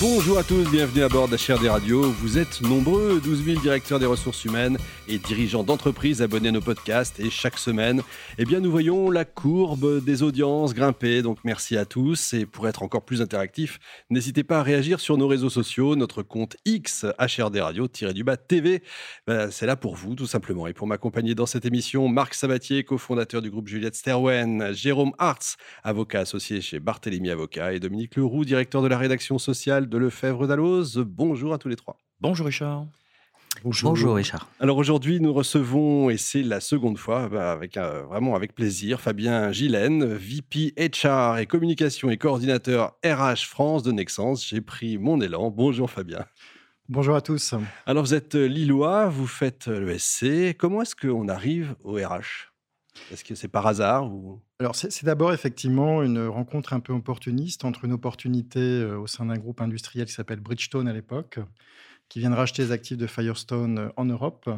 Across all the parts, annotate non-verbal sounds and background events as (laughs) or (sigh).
Bonjour à tous, bienvenue à bord d'HRD Radio. Vous êtes nombreux, 12 000 directeurs des ressources humaines et dirigeants d'entreprises abonnés à nos podcasts. Et chaque semaine, eh bien, nous voyons la courbe des audiences grimper. Donc merci à tous. Et pour être encore plus interactif, n'hésitez pas à réagir sur nos réseaux sociaux. Notre compte X, HRD Radio-du-bas TV, ben, c'est là pour vous, tout simplement. Et pour m'accompagner dans cette émission, Marc Sabatier, cofondateur du groupe Juliette Sterwen, Jérôme Hartz, avocat associé chez Barthélemy Avocat, et Dominique Leroux, directeur de la rédaction sociale de Lefebvre d'Alloz. Bonjour à tous les trois. Bonjour Richard. Bonjour. Richard. Alors aujourd'hui, nous recevons, et c'est la seconde fois, bah, avec, euh, vraiment avec plaisir, Fabien Gillen, VP HR et communication et coordinateur RH France de Nexens. J'ai pris mon élan. Bonjour Fabien. Bonjour à tous. Alors vous êtes lillois, vous faites le SC. Comment est-ce qu'on arrive au RH est-ce que c'est par hasard. Alors, c'est d'abord effectivement une rencontre un peu opportuniste entre une opportunité euh, au sein d'un groupe industriel qui s'appelle Bridgestone à l'époque, qui vient de racheter les actifs de Firestone euh, en Europe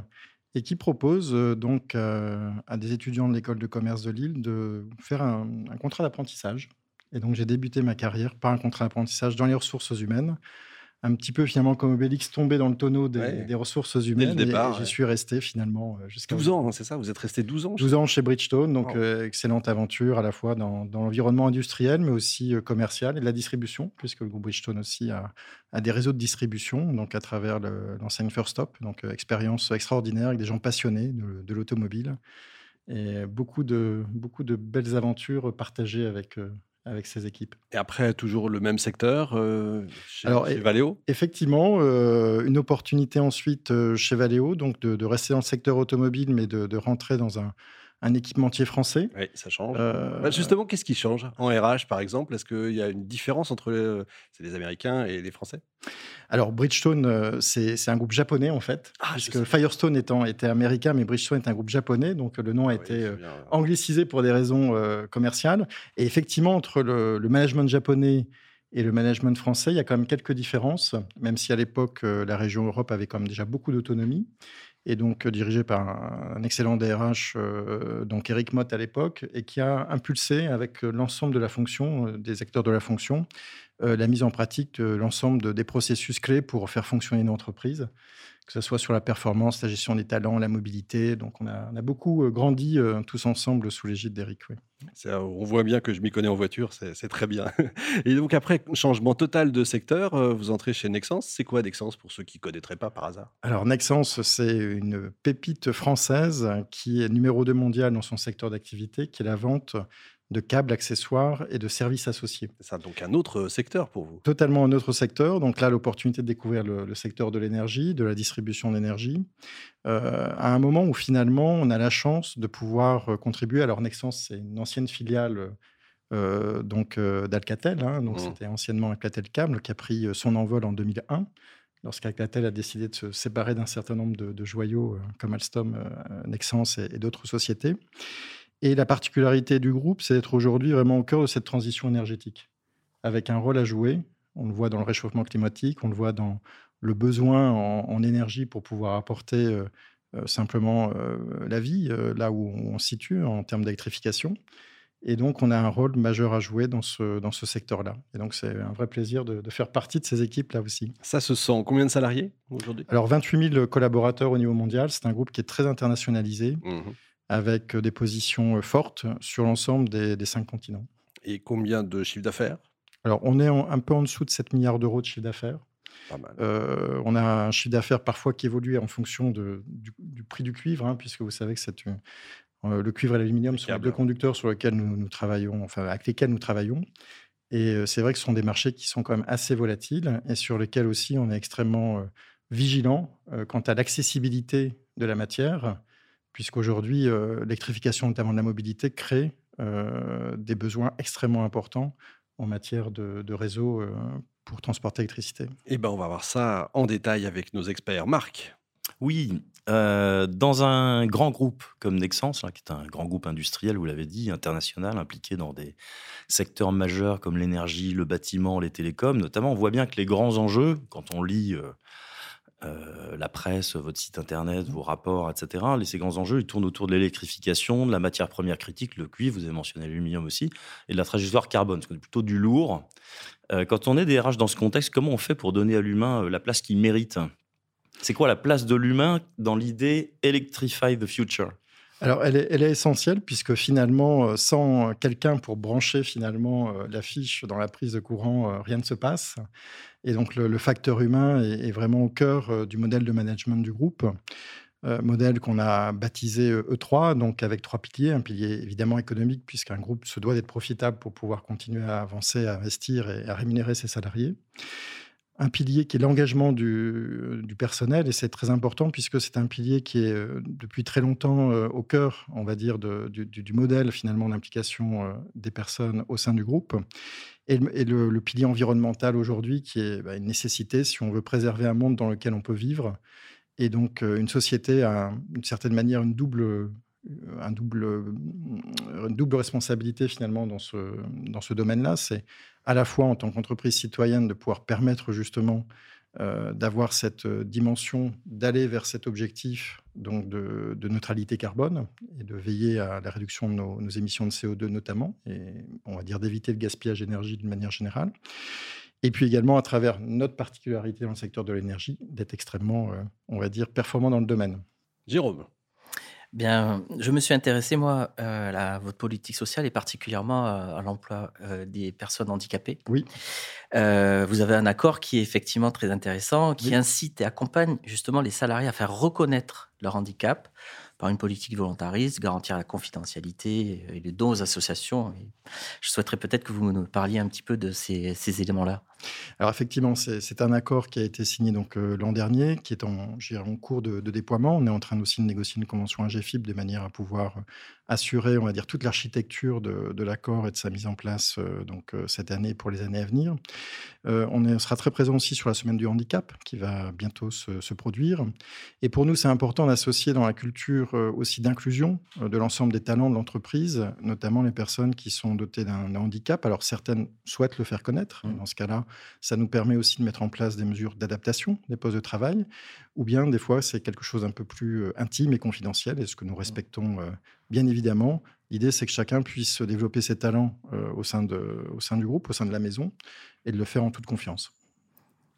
et qui propose euh, donc à des étudiants de l'école de commerce de Lille de faire un, un contrat d'apprentissage. Et donc, j'ai débuté ma carrière par un contrat d'apprentissage dans les ressources humaines un petit peu finalement comme Obélix tombé dans le tonneau des, ressources humaines. Dès le départ, et, j'y suis resté finalement euh, jusqu'à 12 ans, hein, c'est ça Vous êtes resté 12 ans 12 ans chez Bridgestone, donc euh, excellente aventure à la fois dans, l'environnement industriel, mais aussi euh, commercial et de la distribution, puisque le groupe Bridgestone aussi a, des réseaux de distribution, donc à travers l'enseigne First Stop, donc expérience extraordinaire avec des gens passionnés de, de l'automobile. Et beaucoup de, beaucoup de belles aventures partagées avec avec ses équipes. Et après, toujours le même secteur euh, chez, Alors, Valeo? Effectivement, euh, une opportunité ensuite euh, chez Valeo, donc de, rester dans le secteur automobile, mais de rentrer dans un, un équipementier français. Oui, ça change. Euh, bah, justement, qu'est-ce qui change? En RH, par exemple, est-ce qu'il y a une différence entre les, Américains et les Français? Alors, Bridgestone, euh, c'est un groupe japonais, en fait. Ah, puisque Firestone étant, était américain, mais Bridgestone est un groupe japonais. Donc, le nom a ah été euh, anglicisé pour des raisons commerciales. Et effectivement, entre le, le, management japonais et le management français, il y a quand même quelques différences, même si à l'époque, la région Europe avait quand même déjà beaucoup d'autonomie et donc euh, dirigé par un, excellent DRH, euh, donc Eric Mott à l'époque, et qui a impulsé avec euh, l'ensemble de la fonction, des acteurs de la fonction, la mise en pratique de l'ensemble des processus clés pour faire fonctionner une entreprise que ce soit sur la performance, la gestion des talents, la mobilité. Donc, on a, beaucoup euh, grandi euh, tous ensemble sous l'égide d'Eric. On voit bien que je m'y connais en voiture, c'est très bien. (laughs) Et donc, après, changement total de secteur, euh, vous entrez chez Nexens. C'est quoi Nexens pour ceux qui ne connaîtraient pas par hasard? Alors, Nexens, c'est une pépite française qui est numéro 2 mondial dans son secteur d'activité, qui est la vente de câbles, accessoires et de services associés. C'est ça, donc un autre secteur pour vous Totalement un autre secteur. Donc là, l'opportunité de découvrir le, secteur de l'énergie, de la distribution d'énergie, euh, à un moment où finalement, on a la chance de pouvoir euh, contribuer. Alors Nexens, c'est une ancienne filiale euh, donc d'Alcatel, hein. donc mmh. c'était anciennement Alcatel Câble qui a pris son envol en 2001 lorsqu'Alcatel a décidé de se séparer d'un certain nombre de, joyaux comme Alstom, Nexens et d'autres sociétés. Et la particularité du groupe, c'est d'être aujourd'hui vraiment au cœur de cette transition énergétique, avec un rôle à jouer. On le voit dans le réchauffement climatique, on le voit dans le besoin en, énergie pour pouvoir apporter euh, euh, simplement euh, la vie là où on se situe en termes d'électrification. Et donc, on a un rôle majeur à jouer dans ce, dans ce secteur-là. Et donc, c'est un vrai plaisir de, faire partie de ces équipes-là aussi. Ça se sent. Combien de salariés aujourd'hui? Alors, 28 000 collaborateurs au niveau mondial. C'est un groupe qui est très internationalisé. Mmh avec des positions fortes sur l'ensemble des, cinq continents. Et combien de chiffre d'affaires? Alors, on est un peu en dessous de 7 milliards d'euros de chiffre d'affaires. Euh, on a un chiffre d'affaires parfois qui évolue en fonction de, du, prix du cuivre, hein, puisque vous savez que c'est euh, le cuivre et l'aluminium sont les deux conducteurs sur lesquels nous, nous, travaillons, enfin avec lesquels nous travaillons. Et euh, c'est vrai que ce sont des marchés qui sont quand même assez volatiles et sur lesquels aussi on est extrêmement vigilant quant à l'accessibilité de la matière puisqu'aujourd'hui, euh, l'électrification, notamment de la mobilité, crée euh, des besoins extrêmement importants en matière de, de réseau euh, pour transporter l'électricité. Eh ben, on va voir ça en détail avec nos experts. Marc Oui, euh, dans un grand groupe comme Nexens, qui est un grand groupe industriel, vous l'avez dit, international, impliqué dans des secteurs majeurs comme l'énergie, le bâtiment, les télécoms, notamment, on voit bien que les grands enjeux, quand on lit euh, euh, la presse, votre site internet, vos rapports, etc., les, ces grands enjeux, ils tournent autour de l'électrification, de la matière première critique, le cuivre, vous avez mentionné l'aluminium aussi, et de la trajectoire carbone, c'est plutôt du lourd. quand on est des RH dans ce contexte, comment on fait pour donner à l'humain la place qu'il mérite? C'est quoi la place de l'humain dans l'idée Electrify the Future alors, elle est, elle est, essentielle puisque finalement, euh, sans quelqu'un pour brancher finalement euh, la fiche dans la prise de courant, euh, rien ne se passe. Et donc, le, facteur humain est, vraiment au cœur du modèle de management du groupe. modèle qu'on a baptisé E3, e donc avec trois piliers. Un pilier évidemment économique, puisqu'un groupe se doit d'être profitable pour pouvoir continuer à avancer, à investir et à rémunérer ses salariés un pilier qui est l'engagement du, personnel, et c'est très important puisque c'est un pilier qui est euh, depuis très longtemps euh, au cœur, on va dire, du, modèle finalement d'implication euh, des personnes au sein du groupe. Et, le, pilier environnemental aujourd'hui, qui est bah, une nécessité si on veut préserver un monde dans lequel on peut vivre. Et donc, une société a, d'une certaine manière, une double une double responsabilité finalement dans ce, dans ce domaine-là. C'est à la fois en tant qu'entreprise citoyenne de pouvoir permettre justement euh, d'avoir cette euh, dimension, d'aller vers cet objectif donc de, neutralité carbone et de veiller à la réduction de nos, émissions de CO2 notamment, et on va dire d'éviter le gaspillage d'énergie d'une manière générale. Et puis également à travers notre particularité dans le secteur de l'énergie, d'être extrêmement, euh, on va dire, performant dans le domaine. Jérôme. Bien, je me suis intéressé, moi, euh, à votre politique sociale et particulièrement à, l'emploi euh, des personnes handicapées. Oui. Euh, vous avez un accord qui est effectivement très intéressant, qui incite et accompagne justement les salariés à faire reconnaître leur handicap par une politique volontariste, garantir la confidentialité et les dons aux associations. je souhaiterais peut-être que vous nous parliez un petit peu de ces, éléments-là. Alors effectivement, c'est un accord qui a été signé donc l'an dernier, qui est en, cours de, déploiement. On est en train aussi de négocier une convention AGFIP de manière à pouvoir assurer, on va dire, toute l'architecture de, l'accord et de sa mise en place euh, donc euh, cette année pour les années à venir. Euh, on, sera très présent aussi sur la semaine du handicap qui va bientôt se, produire. Et pour nous, c'est important d'associer dans la culture aussi d'inclusion de l'ensemble des talents de l'entreprise, notamment les personnes qui sont dotées d'un handicap. Alors certaines souhaitent le faire connaître. Mmh. Dans ce cas-là, ça nous permet aussi de mettre en place des mesures d'adaptation des postes de travail, ou bien des fois c'est quelque chose un peu plus intime et confidentiel, et ce que nous mmh. respectons bien évidemment. L'idée, c'est que chacun puisse développer ses talents au, sein de, au sein du groupe, au sein de la maison, et de le faire en toute confiance.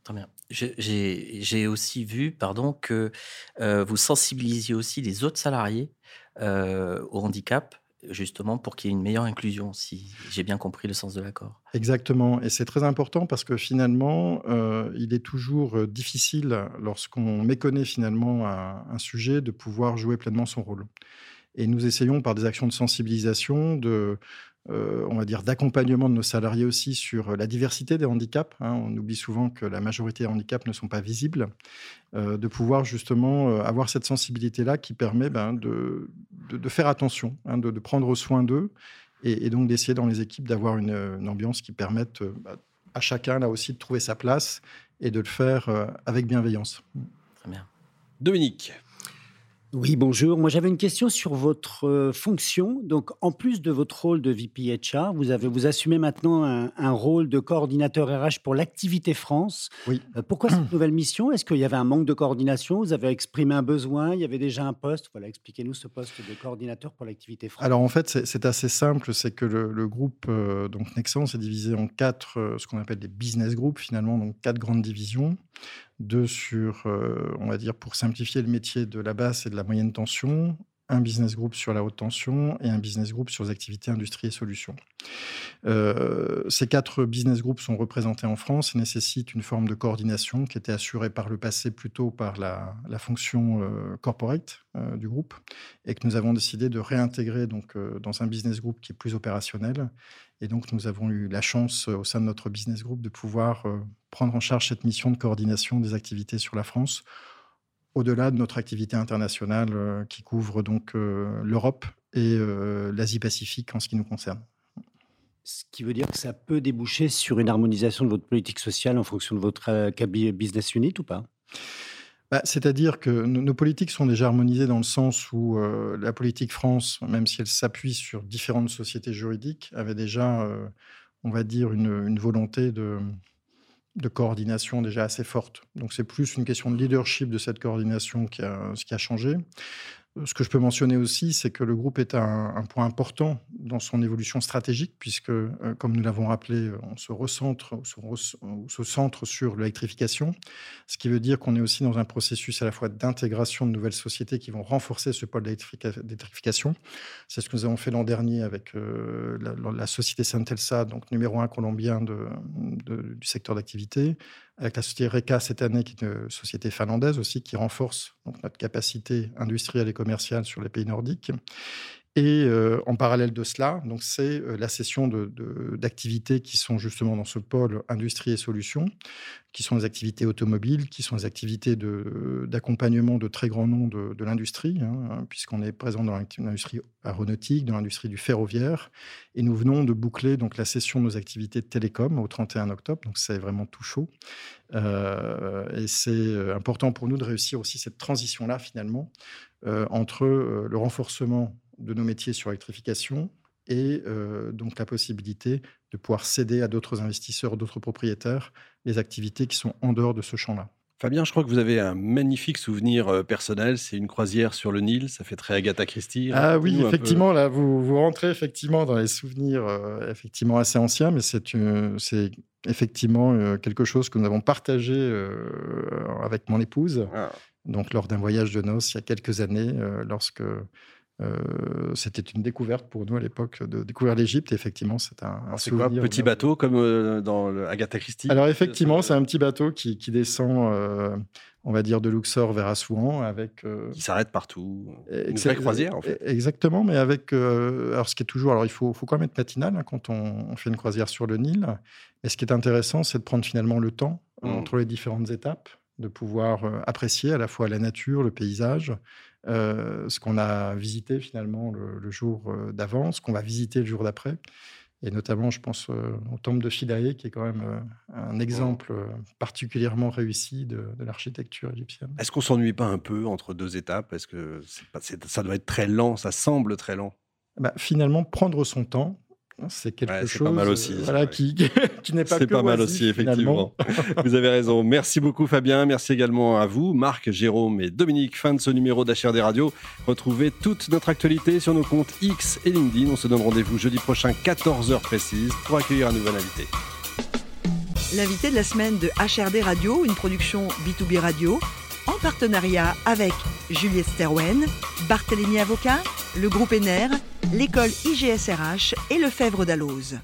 Très bien. J'ai aussi vu pardon, que vous sensibilisiez aussi les autres salariés au handicap justement pour qu'il y ait une meilleure inclusion, si j'ai bien compris le sens de l'accord. Exactement, et c'est très important parce que finalement, euh, il est toujours euh, difficile, lorsqu'on méconnaît finalement un, sujet, de pouvoir jouer pleinement son rôle. Et nous essayons par des actions de sensibilisation, de, euh, on va dire, d'accompagnement de nos salariés aussi sur la diversité des handicaps. Hein. On oublie souvent que la majorité des handicaps ne sont pas visibles. Euh, de pouvoir justement euh, avoir cette sensibilité-là qui permet ben, de, de, faire attention, hein, de, prendre soin d'eux et, donc d'essayer dans les équipes d'avoir une, ambiance qui permette bah, à chacun là aussi de trouver sa place et de le faire avec bienveillance. Très bien. Dominique. Oui, bonjour. Moi, j'avais une question sur votre euh, fonction. Donc, en plus de votre rôle de VP HR, vous, avez, vous assumez maintenant un, rôle de coordinateur RH pour l'activité France. Oui. Euh, pourquoi cette nouvelle mission? Est-ce qu'il y avait un manque de coordination? Vous avez exprimé un besoin? Il y avait déjà un poste? Voilà, expliquez-nous ce poste de coordinateur pour l'activité France. Alors, en fait, c'est assez simple. C'est que le, groupe euh, donc est divisé en quatre, ce qu'on appelle des business groups, finalement, donc quatre grandes divisions deux sur, euh, on va dire, pour simplifier le métier de la basse et de la moyenne tension, un business group sur la haute tension et un business group sur les activités industrie et solutions. Euh, ces quatre business groups sont représentés en France et nécessitent une forme de coordination qui était assurée par le passé plutôt par la, fonction euh, corporate du groupe et que nous avons décidé de réintégrer donc, dans un business group qui est plus opérationnel et donc, nous avons eu la chance, euh, au sein de notre business group, de pouvoir euh, prendre en charge cette mission de coordination des activités sur la France, au-delà de notre activité internationale euh, qui couvre donc l'Europe et l'Asie-Pacifique en ce qui nous concerne. Ce qui veut dire que ça peut déboucher sur une harmonisation de votre politique sociale en fonction de votre business unit ou pas? Bah, C'est-à-dire que nos politiques sont déjà harmonisées dans le sens où euh, la politique France, même si elle s'appuie sur différentes sociétés juridiques, avait déjà, euh, on va dire, une, volonté de, de, coordination déjà assez forte. Donc c'est plus une question de leadership de cette coordination qui a, changé. Ce que je peux mentionner aussi, c'est que le groupe est un, point important dans son évolution stratégique, puisque, euh, comme nous l'avons rappelé, on se recentre, on se centre sur l'électrification, ce qui veut dire qu'on est aussi dans un processus à la fois d'intégration de nouvelles sociétés qui vont renforcer ce pôle d'électrification. C'est ce que nous avons fait l'an dernier avec euh, la, société Santelsa, donc numéro un colombien du secteur d'activité, avec la société RECA cette année, qui est une société finlandaise aussi, qui renforce notre capacité industrielle et commerciale sur les pays nordiques. Et euh, en parallèle de cela, donc c'est euh, la cession d'activités qui sont justement dans ce pôle industrie et solutions, qui sont les activités automobiles, qui sont les activités d'accompagnement de, très grands noms de, l'industrie, hein, puisqu'on est présent dans l'industrie aéronautique, dans l'industrie du ferroviaire, et nous venons de boucler donc la cession de nos activités de télécom au 31 octobre, donc c'est vraiment tout chaud. Euh, et c'est important pour nous de réussir aussi cette transition-là finalement entre le renforcement de nos métiers sur l'électrification et euh, donc la possibilité de pouvoir céder à d'autres investisseurs, d'autres propriétaires, les activités qui sont en dehors de ce champ-là. Fabien, je crois que vous avez un magnifique souvenir euh, personnel. C'est une croisière sur le Nil. Ça fait très Agatha Christie. Ah oui, effectivement, là, vous, vous rentrez effectivement dans les souvenirs euh, effectivement assez anciens, mais c'est effectivement quelque chose que nous avons partagé avec mon épouse. Ah. Donc, lors d'un voyage de noces il y a quelques années, lorsque euh, c'était une découverte pour nous à l'époque de découvrir l'Égypte. Effectivement, c'est un, c'est quoi petit bateau comme euh, dans le Agatha Christie? Alors effectivement, c'est un petit bateau qui, descend, euh, on va dire, de Luxor vers Assouan avec. qui s'arrête partout. Une vraie croisière en fait. Exactement, mais avec. alors ce qui est toujours, alors il faut, faut quand même être matinal hein, quand on, fait une croisière sur le Nil. Mais ce qui est intéressant, c'est de prendre finalement le temps mmh. entre les différentes étapes, de pouvoir apprécier à la fois la nature, le paysage, euh, ce qu'on a visité finalement le, jour euh, d'avant, ce qu'on va visiter le jour d'après. Et notamment, je pense euh, au temple de Philae, qui est quand même un exemple particulièrement réussi de, l'architecture égyptienne. Est-ce qu'on s'ennuie pas un peu entre deux étapes? Est-ce que ça doit être très lent Ça semble très lent bah, Finalement, prendre son temps, c'est quelque chose pas mal aussi, voilà, qui, (laughs) qui n'est pas C'est pas mal aussi, effectivement. (laughs) vous avez raison. Merci beaucoup, Fabien. Merci également à vous, Marc, Jérôme et Dominique. Fin de ce numéro d'HRD Radio. Retrouvez toute notre actualité sur nos comptes X et LinkedIn. On se donne rendez-vous jeudi prochain, 14h précise, pour accueillir un nouvel invité. L'invité de la semaine de HRD Radio, une production B2B Radio, en partenariat avec Juliette Sterwen, Barthélémy Avocat, le groupe ENER, l'école IGSRH et le Fèvre d'Alloz.